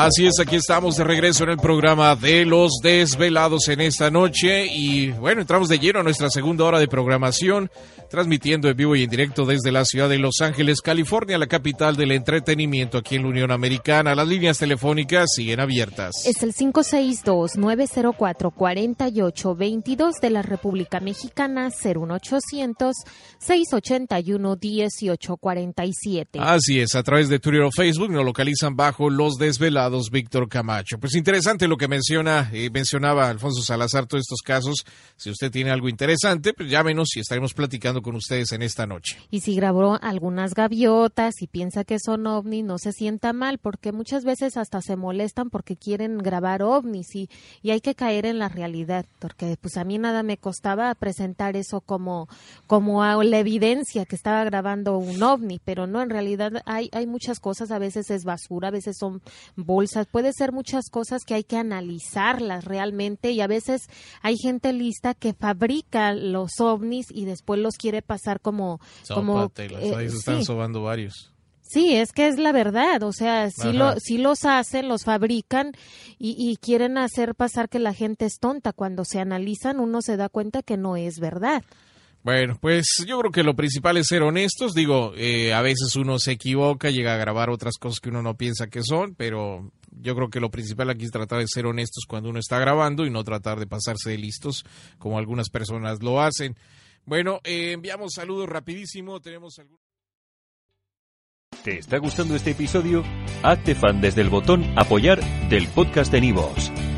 Así es, aquí estamos de regreso en el programa de Los Desvelados en esta noche y bueno, entramos de lleno a nuestra segunda hora de programación, transmitiendo en vivo y en directo desde la ciudad de Los Ángeles, California, la capital del entretenimiento aquí en la Unión Americana. Las líneas telefónicas siguen abiertas. Es el 562-904-4822 de la República Mexicana, 01800-681-1847. Así es, a través de Twitter o Facebook nos localizan bajo Los Desvelados Víctor Camacho. Pues interesante lo que menciona, eh, mencionaba Alfonso Salazar todos estos casos. Si usted tiene algo interesante, pues llámenos y estaremos platicando con ustedes en esta noche. Y si grabó algunas gaviotas y piensa que son ovnis, no se sienta mal, porque muchas veces hasta se molestan porque quieren grabar ovnis y, y hay que caer en la realidad, porque pues a mí nada me costaba presentar eso como, como la evidencia que estaba grabando un ovni, pero no, en realidad hay, hay muchas cosas, a veces es basura, a veces son bolsas, puede ser muchas cosas que hay que analizarlas realmente y a veces hay gente lista que fabrica los ovnis y después los quiere pasar como... como eh, ahí se están sobando varios. Sí, es que es la verdad, o sea, sí, lo, los hacen, los fabrican y, y, quieren hacer pasar que la gente es tonta. Cuando se analizan uno se da cuenta que no es verdad. Bueno, pues yo creo que lo principal es ser honestos. Digo, eh, a veces uno se equivoca, llega a grabar otras cosas que uno no piensa que son, pero yo creo que lo principal aquí es tratar de ser honestos cuando uno está grabando y no tratar de pasarse de listos como algunas personas lo hacen. Bueno, eh, enviamos saludos rapidísimo. Tenemos ¿Te está gustando este episodio? Hazte fan desde el botón apoyar del podcast de Nivos.